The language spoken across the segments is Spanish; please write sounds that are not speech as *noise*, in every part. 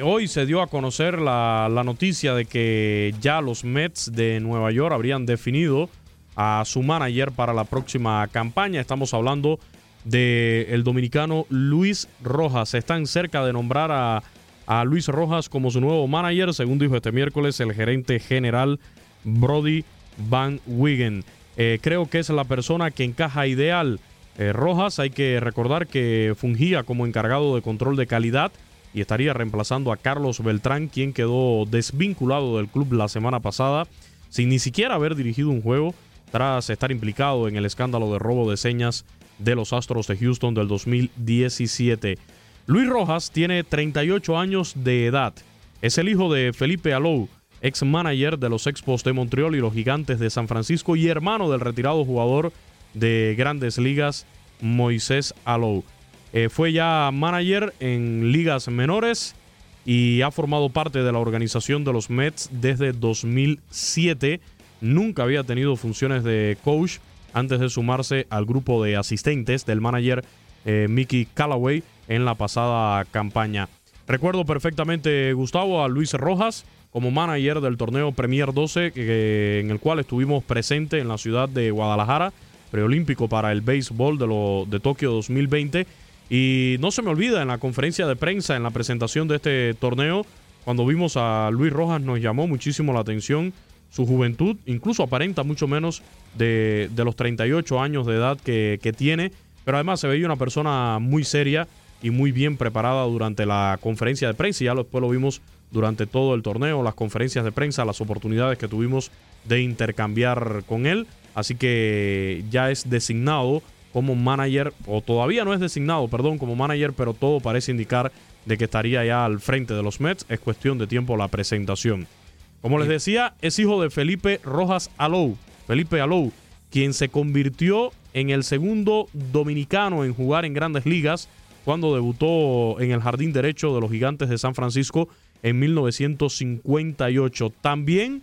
Hoy se dio a conocer la, la noticia de que ya los Mets de Nueva York habrían definido a su manager para la próxima campaña. Estamos hablando del el dominicano Luis Rojas. Están cerca de nombrar a, a Luis Rojas como su nuevo manager, según dijo este miércoles el gerente general Brody Van Wigen. Eh, creo que es la persona que encaja ideal. Eh, Rojas, hay que recordar que fungía como encargado de control de calidad y estaría reemplazando a Carlos Beltrán, quien quedó desvinculado del club la semana pasada, sin ni siquiera haber dirigido un juego, tras estar implicado en el escándalo de robo de señas de los Astros de Houston del 2017. Luis Rojas tiene 38 años de edad. Es el hijo de Felipe Alou, ex manager de los Expos de Montreal y los Gigantes de San Francisco y hermano del retirado jugador de grandes ligas Moisés Alou. Eh, fue ya manager en ligas menores y ha formado parte de la organización de los Mets desde 2007. Nunca había tenido funciones de coach antes de sumarse al grupo de asistentes del manager eh, Mickey Callaway en la pasada campaña. Recuerdo perfectamente, Gustavo, a Luis Rojas como manager del torneo Premier 12, que- en el cual estuvimos presentes en la ciudad de Guadalajara, preolímpico para el béisbol de, lo, de Tokio 2020. Y no se me olvida en la conferencia de prensa, en la presentación de este torneo, cuando vimos a Luis Rojas, nos llamó muchísimo la atención su juventud, incluso aparenta mucho menos de, de los 38 años de edad que, que tiene, pero además se veía una persona muy seria y muy bien preparada durante la conferencia de prensa, y ya después lo vimos durante todo el torneo, las conferencias de prensa, las oportunidades que tuvimos de intercambiar con él, así que ya es designado como manager, o todavía no es designado, perdón, como manager, pero todo parece indicar de que estaría ya al frente de los Mets, es cuestión de tiempo la presentación. Como les decía, es hijo de Felipe Rojas Alou. Felipe Alou, quien se convirtió en el segundo dominicano en jugar en grandes ligas cuando debutó en el jardín derecho de los gigantes de San Francisco en 1958. También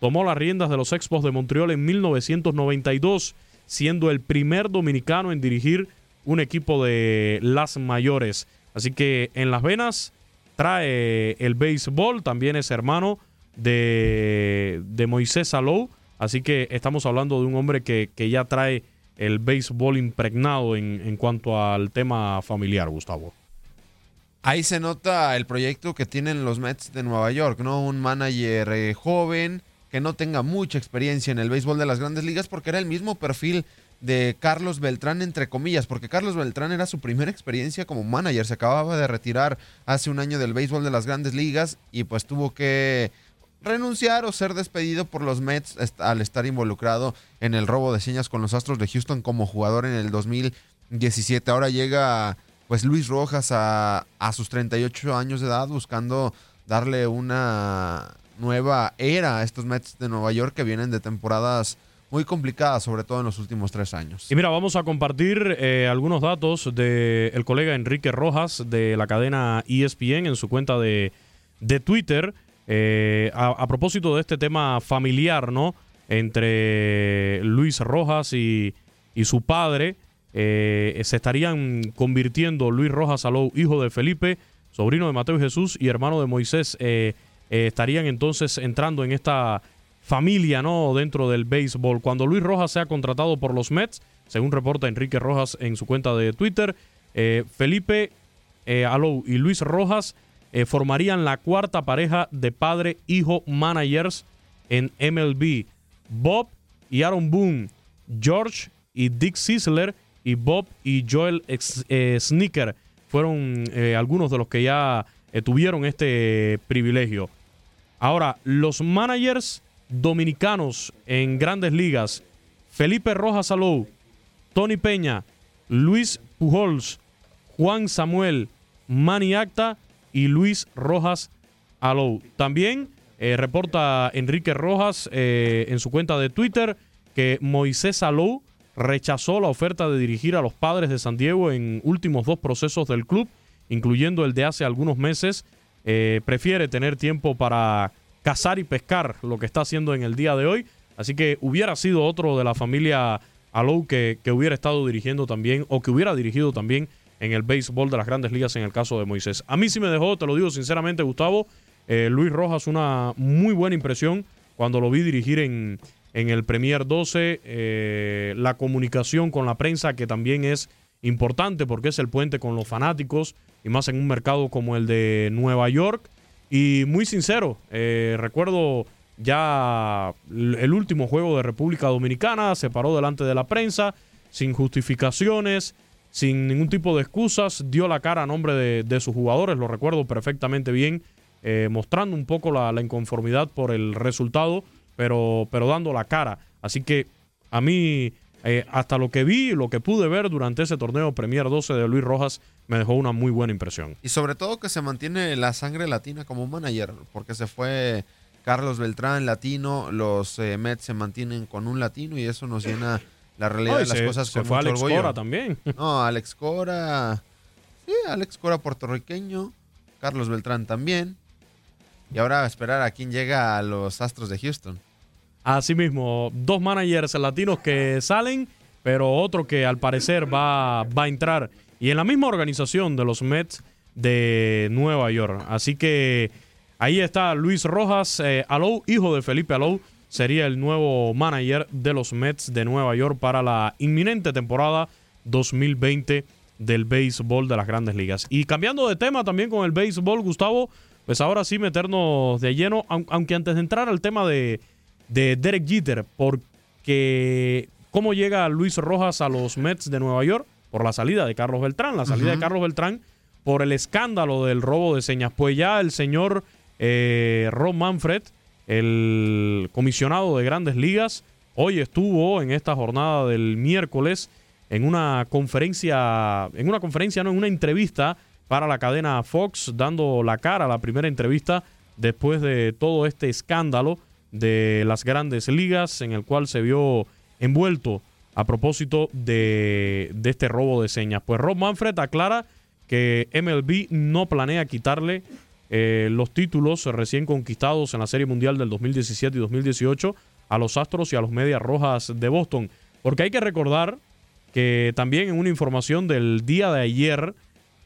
tomó las riendas de los Expos de Montreal en 1992, siendo el primer dominicano en dirigir un equipo de las mayores. Así que en las venas trae el béisbol, también es hermano de, de Moisés Alou. Así que estamos hablando de un hombre que, que ya trae el béisbol impregnado en, en cuanto al tema familiar, Gustavo. Ahí se nota el proyecto que tienen los Mets de Nueva York, ¿no? Un manager eh, joven que no tenga mucha experiencia en el béisbol de las grandes ligas porque era el mismo perfil de Carlos Beltrán, entre comillas, porque Carlos Beltrán era su primera experiencia como manager. Se acababa de retirar hace un año del béisbol de las grandes ligas y pues tuvo que renunciar o ser despedido por los Mets al estar involucrado en el robo de señas con los Astros de Houston como jugador en el 2017. Ahora llega pues Luis Rojas a, a sus 38 años de edad buscando darle una nueva era a estos Mets de Nueva York que vienen de temporadas muy complicadas, sobre todo en los últimos tres años. Y mira, vamos a compartir eh, algunos datos del colega Enrique Rojas de la cadena ESPN en su cuenta de, de Twitter. Eh, a, propósito de este tema familiar, ¿no? Entre Luis Rojas y, y su padre, eh, se estarían convirtiendo Luis Rojas Alou, hijo de Felipe, sobrino de Mateo Jesús y hermano de Moisés, estarían entonces entrando en esta familia, ¿no? Dentro del béisbol. Cuando Luis Rojas sea contratado por los Mets, según reporta Enrique Rojas en su cuenta de Twitter, eh, Felipe eh, Alou y Luis Rojas eh, formarían la cuarta pareja de padre-hijo managers en MLB. Bob y Aaron Boone, George y Dick Sisler y Bob y Joel Sneaker fueron algunos de los que ya tuvieron este privilegio. Ahora, los managers dominicanos en grandes ligas, Felipe Rojas Salou, Tony Peña, Luis Pujols, Juan Samuel, Manny Acta y Luis Rojas Alou. También eh, reporta Enrique Rojas eh, en su cuenta de Twitter que Moisés Alou rechazó la oferta de dirigir a los padres de San Diego en últimos dos procesos del club, incluyendo el de hace algunos meses. Eh, prefiere tener tiempo para cazar y pescar lo que está haciendo en el día de hoy. Así que hubiera sido otro de la familia Alou que, que hubiera estado dirigiendo también o que hubiera dirigido también en el béisbol de las grandes ligas en el caso de Moisés. A mí sí me dejó, te lo digo sinceramente, Gustavo, eh, Luis Rojas una muy buena impresión cuando lo vi dirigir en, en el Premier 12, eh, la comunicación con la prensa que también es importante porque es el puente con los fanáticos y más en un mercado como el de Nueva York. Y muy sincero, eh, recuerdo ya el último juego de República Dominicana, se paró delante de la prensa, sin justificaciones, sin ningún tipo de excusas, dio la cara a nombre de, sus jugadores, lo recuerdo perfectamente bien, eh, mostrando un poco la, inconformidad por el resultado, pero, pero dando la cara. Así que a mí, eh, hasta lo que vi, lo que pude ver durante ese torneo Premier 12 de Luis Rojas, me dejó una muy buena impresión. Y sobre todo que se mantiene la sangre latina como manager, porque se fue Carlos Beltrán, latino, los eh, Mets se mantienen con un latino y eso nos llena la realidad de las cosas se fue Alex Cora también. *laughs* No, Alex Cora, sí, Alex Cora puertorriqueño, Carlos Beltrán también. Y ahora a esperar a quién llega a los Astros de Houston. Así mismo, dos managers latinos que salen, pero otro que al parecer va, va a entrar y en la misma organización de los Mets de Nueva York. Así que ahí está Luis Rojas eh, Alou, hijo de Felipe Alou, sería el nuevo manager de los Mets de Nueva York para la inminente temporada 2020 del béisbol de las grandes ligas. Y cambiando de tema también con el béisbol, Gustavo, pues ahora sí meternos de lleno, aunque antes de entrar al tema de, de Derek Jeter, porque cómo llega Luis Rojas a los Mets de Nueva York, por la salida de Carlos Beltrán, la salida de Carlos Beltrán por el escándalo del robo de señas. Pues ya el señor eh, Ron Manfred, el comisionado de grandes ligas, hoy estuvo en esta jornada del miércoles en una conferencia, en una conferencia, no, en una entrevista para la cadena Fox, dando la cara, la primera entrevista después de todo este escándalo de las grandes ligas en el cual se vio envuelto a propósito de, este robo de señas. Pues Rob Manfred aclara que MLB no planea quitarle eh, los títulos recién conquistados en la Serie Mundial del 2017 y 2018 a los Astros y a los Medias Rojas de Boston. Porque hay que recordar que también en una información del día de ayer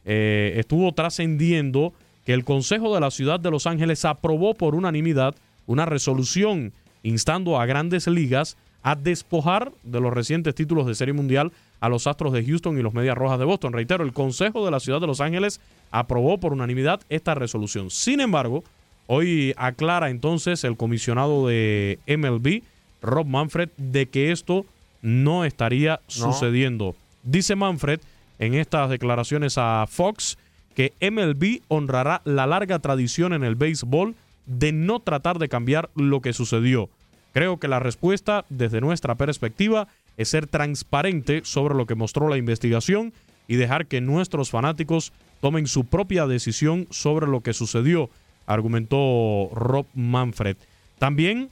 eh, estuvo trascendiendo que el Consejo de la Ciudad de Los Ángeles aprobó por unanimidad una resolución instando a grandes ligas a despojar de los recientes títulos de Serie Mundial a los Astros de Houston y los Medias Rojas de Boston. Reitero, el Consejo de la Ciudad de Los Ángeles aprobó por unanimidad esta resolución. Sin embargo, hoy aclara entonces el comisionado de MLB, Rob Manfred, de que esto no estaría sucediendo. Dice Manfred en estas declaraciones a Fox que MLB honrará la larga tradición en el béisbol de no tratar de cambiar lo que sucedió. Creo que la respuesta, desde nuestra perspectiva, es ser transparente sobre lo que mostró la investigación y dejar que nuestros fanáticos tomen su propia decisión sobre lo que sucedió, argumentó Rob Manfred. También,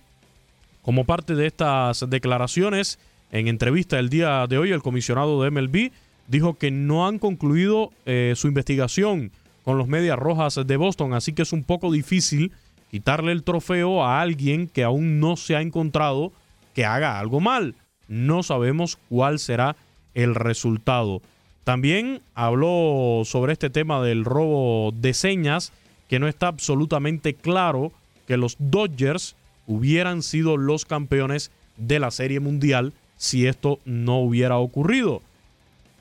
como parte de estas declaraciones, en entrevista el día de hoy, el comisionado de MLB dijo que no han concluido eh, su investigación con los Medias Rojas de Boston, así que es un poco difícil quitarle el trofeo a alguien que aún no se ha encontrado que haga algo mal. No sabemos cuál será el resultado. También habló sobre este tema del robo de señas, que no está absolutamente claro que los Dodgers hubieran sido los campeones de la Serie Mundial si esto no hubiera ocurrido.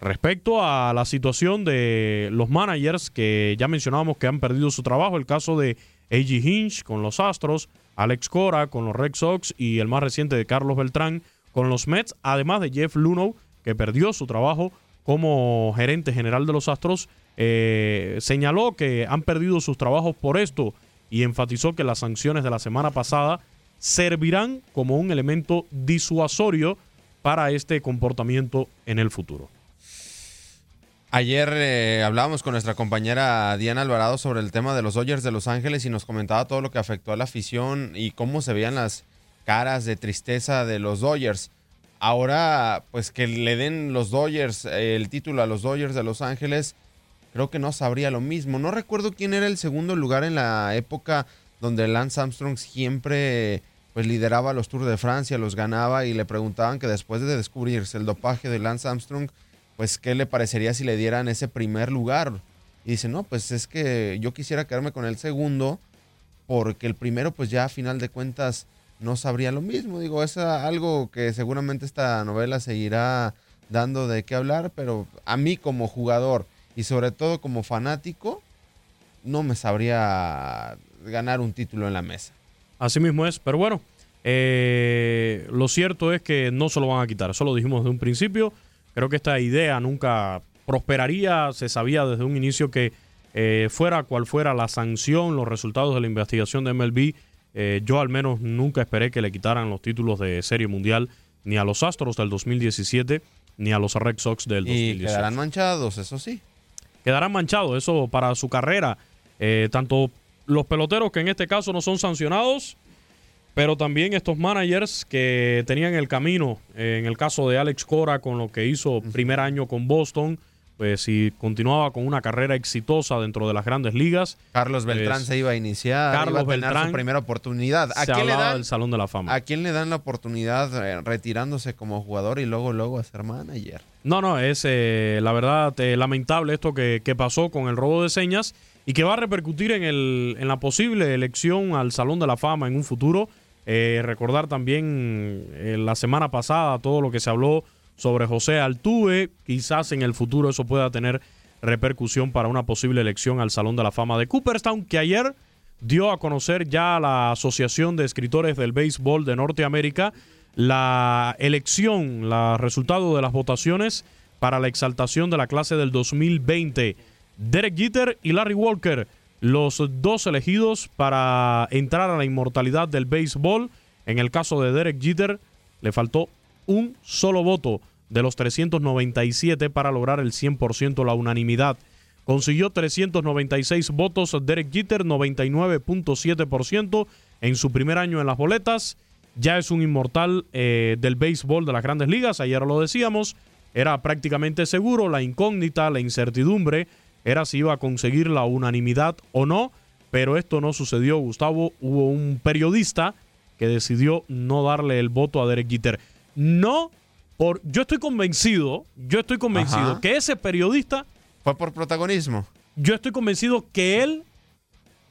Respecto a la situación de los managers que ya mencionábamos que han perdido su trabajo, el caso de A.G. Hinch con los Astros, Alex Cora con los Red Sox y el más reciente de Carlos Beltrán con los Mets, además de Jeff Luno que perdió su trabajo como gerente general de los Astros, eh, señaló que han perdido sus trabajos por esto y enfatizó que las sanciones de la semana pasada servirán como un elemento disuasorio para este comportamiento en el futuro. Ayer eh, hablábamos con nuestra compañera Diana Alvarado sobre el tema de los Dodgers de Los Ángeles y nos comentaba todo lo que afectó a la afición y cómo se veían las caras de tristeza de los Dodgers. Ahora, pues que le den los Dodgers eh, el título a los Dodgers de Los Ángeles, creo que no sabría lo mismo. No recuerdo quién era el segundo lugar en la época donde Lance Armstrong siempre pues lideraba los Tours de Francia, los ganaba y le preguntaban que después de descubrirse el dopaje de Lance Armstrong, pues qué le parecería si le dieran ese primer lugar. Y dice, no, pues es que yo quisiera quedarme con el segundo, porque el primero, pues ya a final de cuentas no sabría lo mismo. Digo, es algo que seguramente esta novela seguirá dando de qué hablar, pero a mí como jugador y sobre todo como fanático, no me sabría ganar un título en la mesa. Así mismo es, pero bueno, eh, lo cierto es que no se lo van a quitar, eso lo dijimos de un principio. Creo que esta idea nunca prosperaría. Se sabía desde un inicio que eh, fuera cual fuera la sanción, los resultados de la investigación de MLB, eh, yo al menos nunca esperé que le quitaran los títulos de Serie Mundial ni a los Astros del 2017 ni a los Red Sox del 2018. Y quedarán manchados, eso sí. Quedarán manchados, eso para su carrera. Eh, tanto los peloteros que en este caso no son sancionados, pero también estos managers que tenían el camino, en el caso de Alex Cora con lo que hizo primer año con Boston, pues si continuaba con una carrera exitosa dentro de las grandes ligas. Carlos Beltrán pues, se iba a iniciar, Carlos iba a tener Beltrán su primera oportunidad. ¿A se quién, le dan, del Salón de la Fama. ¿A quién le dan la oportunidad eh, retirándose como jugador y luego luego a ser manager? No, no, es eh, la verdad eh, lamentable esto que, que pasó con el robo de señas y que va a repercutir en, el, en la posible elección al Salón de la Fama en un futuro. Eh, recordar también eh, la semana pasada todo lo que se habló sobre José Altuve. Quizás en el futuro eso pueda tener repercusión para una posible elección al Salón de la Fama de Cooperstown, que ayer dio a conocer ya a la Asociación de Escritores del Béisbol de Norteamérica la elección, el resultado de las votaciones para la exaltación de la clase del 2020. Derek Jeter y Larry Walker los dos elegidos para entrar a la inmortalidad del béisbol. En el caso de Derek Jeter, le faltó un solo voto de los 397 para lograr el 100% la unanimidad. Consiguió 396 votos Derek Jeter, 99.7% en su primer año en las boletas. Ya es un inmortal eh, del béisbol de las grandes ligas, ayer lo decíamos. Era prácticamente seguro, la incógnita, la incertidumbre era si iba a conseguir la unanimidad o no, pero esto no sucedió, Gustavo. Hubo un periodista que decidió no darle el voto a Derek Jeter. No, por, yo estoy convencido, yo estoy convencido Ajá. que ese periodista, Fue por protagonismo. yo estoy convencido que él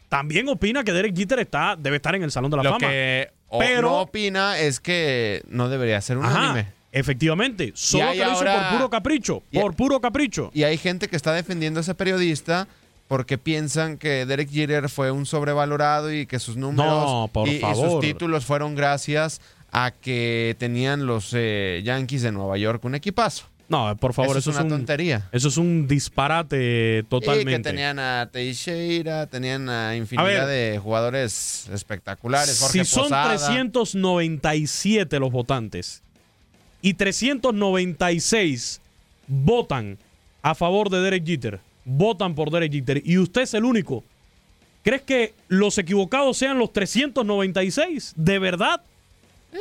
también opina que Derek Jeter está, debe estar en el Salón de la Lo Fama. que o- Pero- no opina es que no debería ser unánime. Efectivamente, solo que lo hizo ahora- por puro capricho, y- por puro capricho. Y hay gente que está defendiendo a ese periodista porque piensan que Derek Jeter fue un sobrevalorado y que sus números No, por y, sus títulos fueron gracias a que tenían los eh, Yankees de Nueva York un equipazo. No, por favor, eso, eso, es una un, tontería. Eso es un disparate totalmente. Y que tenían a Teixeira, tenían a infinidad A ver. de jugadores espectaculares. Jorge si son Posada. 397 los votantes y 396 votan a favor de Derek Jeter, votan por Derek Jeter y usted es el único, ¿crees que los equivocados sean los 396? ¿De verdad?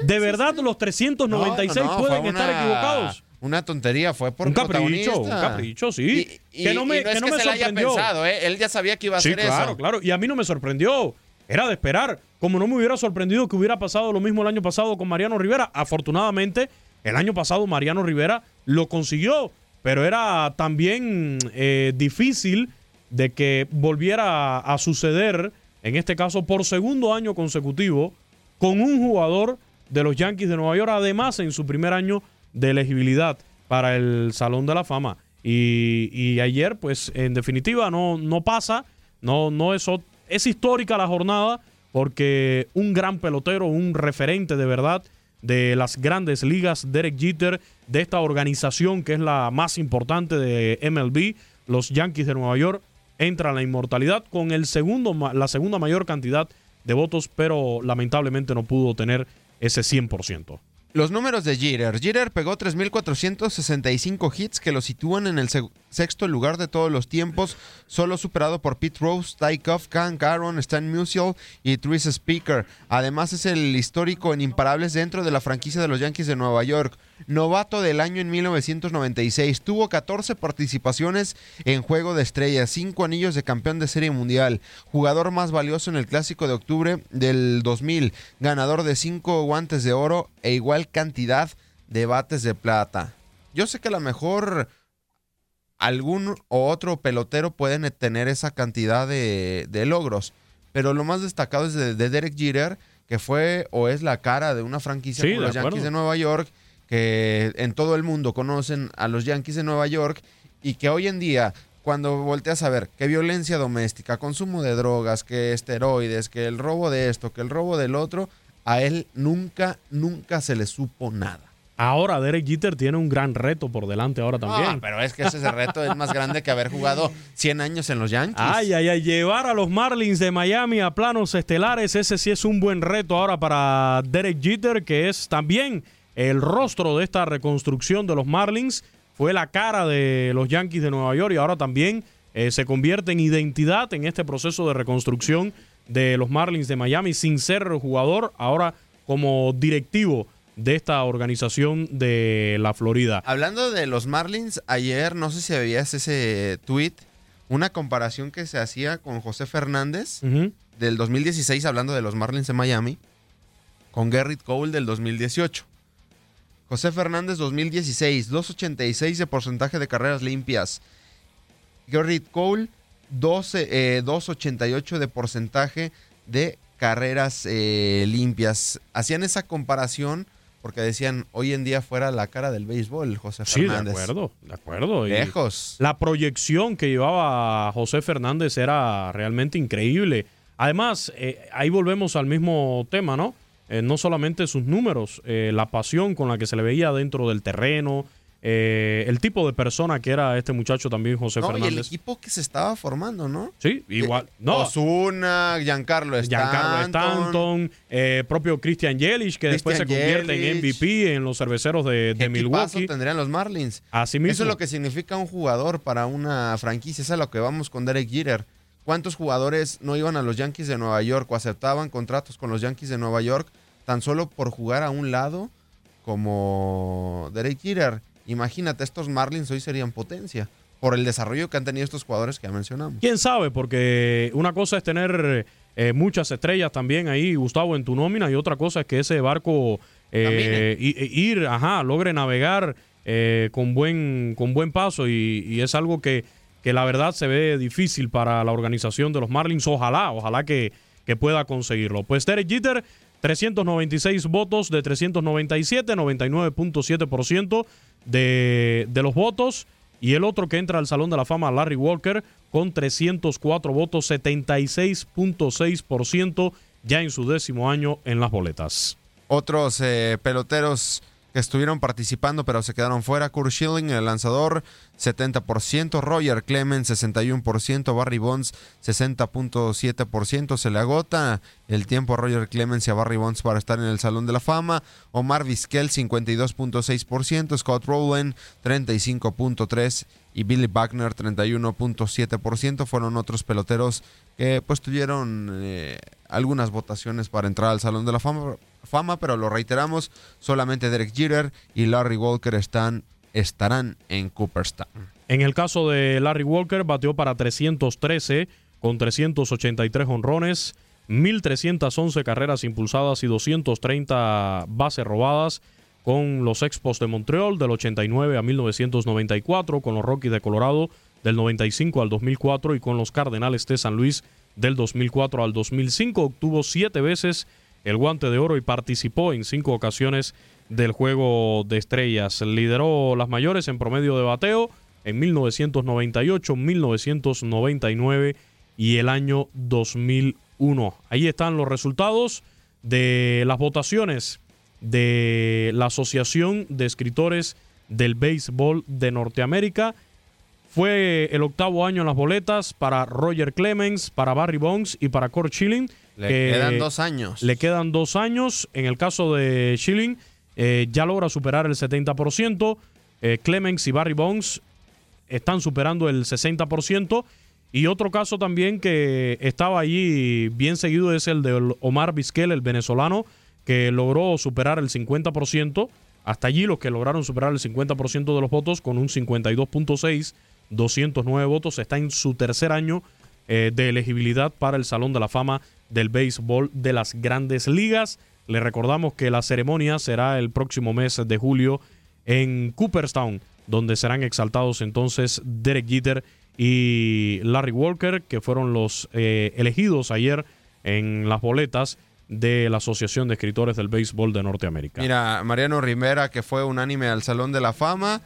¿De verdad los 396 No, no, no, pueden estar equivocados? Una tontería, fue por Un capricho, un capricho, sí. Y, y- que no me, y no que no que me se la haya sorprendió. pensado, ¿eh? Él ya sabía que iba a Sí, hacer claro, eso. claro. Y a mí no me sorprendió. Era de esperar. Como no me hubiera sorprendido que hubiera pasado lo mismo el año pasado con Mariano Rivera. Afortunadamente, el año pasado Mariano Rivera lo consiguió. Pero era también eh, difícil de que volviera a suceder, en este caso por segundo año consecutivo, con un jugador de los Yankees de Nueva York, además en su primer año de elegibilidad para el Salón de la Fama. Y, ayer, pues, en definitiva, no, no pasa, no, no es histórica la jornada, porque un gran pelotero, un referente de verdad de las grandes ligas, Derek Jeter, de esta organización que es la más importante de MLB, los Yankees de Nueva York, entra a la inmortalidad con el segundo, la segunda mayor cantidad de votos, pero lamentablemente no pudo tener ese 100%. Los números de Jeter. Jeter pegó 3.465 hits que lo sitúan en el sexto lugar de todos los tiempos, solo superado por Pete Rose, Ty Cobb, Hank Aaron, Stan Musial y Therese Speaker. Además es el histórico en imparables dentro de la franquicia de los Yankees de Nueva York. Novato del año en 1996. Tuvo 14 participaciones en Juego de Estrellas, 5 anillos de campeón de Serie Mundial, jugador más valioso en el Clásico de octubre del 2000, ganador de 5 guantes de oro e igual cantidad de bates de plata. Yo sé que a lo mejor algún o otro pelotero pueden tener esa cantidad de, de logros, pero lo más destacado es de, de Derek Jeter, que fue o es la cara de una franquicia Sí, los. Yankees de Nueva York, que en todo el mundo conocen a los Yankees de Nueva York y que hoy en día, cuando volteas a ver que violencia doméstica, consumo de drogas, que esteroides, que el robo de esto, que el robo del otro, a él nunca, nunca se le supo nada. Ahora Derek Jeter tiene un gran reto por delante ahora también. Ah, pero es que ese reto es más grande que haber jugado 100 años en los Yankees. Ay, ay, ay, llevar a los Marlins de Miami a planos estelares, ese sí es un buen reto ahora para Derek Jeter, que es también el rostro de esta reconstrucción de los Marlins, fue la cara de los Yankees de Nueva York y ahora también eh, se convierte en identidad en este proceso de reconstrucción de los Marlins de Miami sin ser jugador, ahora como directivo de esta organización de la Florida. Hablando de los Marlins, ayer no sé si veías ese tweet, una comparación que se hacía con José Fernández del 2016, hablando de los Marlins de Miami, con Garrett Cole del 2018. José Fernández 2016, 2.86 de porcentaje de carreras limpias. Garrett Cole 12, eh, 2.88 de porcentaje de carreras eh, limpias. Hacían esa comparación porque decían hoy en día fuera la cara del béisbol, José Sí, de Fernández. acuerdo, de acuerdo. Y- Lejos. La proyección que llevaba José Fernández era realmente increíble. Además, eh, ahí volvemos al mismo tema, ¿no? Eh, no solamente sus números, eh, la pasión con la que se le veía dentro del terreno, eh, el tipo de persona que era este muchacho también, José No, y el Fernández. equipo que se estaba formando, ¿no? Sí, igual. No, Osuna, Giancarlo Stanton. Giancarlo Stanton, eh, propio Christian Yelich, que después se convierte en. MVP en los cerveceros de, de ¿Qué equipazo Milwaukee. tendrían los Marlins? Así mismo. Eso es lo que significa un jugador para una franquicia. Eso es a lo que vamos con Derek Jeter. ¿Cuántos jugadores no iban a los Yankees de Nueva York o aceptaban contratos con los Yankees de Nueva York tan solo por jugar a un lado como Derek Jeter? Imagínate, estos Marlins hoy serían potencia por el desarrollo que han tenido estos jugadores que ya mencionamos. ¿Quién sabe? Porque una cosa es tener eh, muchas estrellas también ahí, Gustavo, en tu nómina, y otra cosa es que ese barco eh, i- ir, ajá, logre navegar eh, con, buen, con buen paso y, y es algo que, que la verdad se ve difícil para la organización de los Marlins. Ojalá, ojalá que, que pueda conseguirlo. Pues Derek Jeter, 396 votos de 397, 99.7% de, de los votos. Y el otro que entra al Salón de la Fama, Larry Walker, con 304 votos, 76.6% ya en su décimo año en las boletas. Otros eh, peloteros que estuvieron participando pero se quedaron fuera. Kurt Schilling, el lanzador, 70%. Roger Clemens, 61%. Barry Bonds, 60.7%. Se le agota el tiempo a Roger Clemens y a Barry Bonds para estar en el Salón de la Fama. Omar Vizquel, 52.6%. Scott Rowland, 35.3%. Y Billy Wagner, 31.7%. Fueron otros peloteros que pues tuvieron eh, algunas votaciones para entrar al Salón de la Fama, fama, pero lo reiteramos, solamente Derek Jeter y Larry Walker están, estarán en Cooperstown. En el caso de Larry Walker, bateó para 313 con 383 honrones, 1.311 carreras impulsadas y 230 bases robadas con los Expos de Montreal del 89 a 1994, con los Rockies de Colorado del 95 al 2004 y con los Cardenales de San Luis del 2004 al 2005. Obtuvo siete veces el guante de oro y participó en cinco ocasiones del juego de estrellas. Lideró las mayores en promedio de bateo en 1998, 1999 y el año 2001. Ahí están los resultados de las votaciones de la Asociación de Escritores del Béisbol de Norteamérica. Fue el octavo año en las boletas para Roger Clemens, para Barry Bonds y para Kurt Schilling. Le quedan dos años. Le quedan dos años. En el caso de Schilling, eh, ya logra superar el 70%. Eh, Clemens y Barry Bonds están superando el 60%. Y otro caso también que estaba allí bien seguido es el de Omar Vizquel, el venezolano, que logró superar el 50%. Hasta allí los que lograron superar el 50% de los votos con un 52.6, 209 votos. Está en su tercer año eh, de elegibilidad para el Salón de la Fama del Béisbol de las Grandes Ligas. Le recordamos que la ceremonia será el próximo mes de julio en Cooperstown, donde serán exaltados entonces Derek Jeter y Larry Walker, que fueron los eh, elegidos ayer en las boletas de la Asociación de Escritores del Béisbol de Norteamérica. Mira, Mariano Rivera, que fue unánime al Salón de la Fama.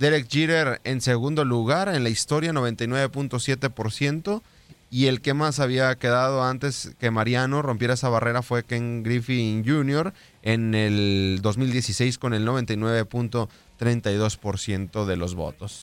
Derek Jeter en segundo lugar en la historia, 99.7%. Y el que más había quedado antes que Mariano rompiera esa barrera fue Ken Griffin Jr. en el 2016 con el 99.32% de los votos.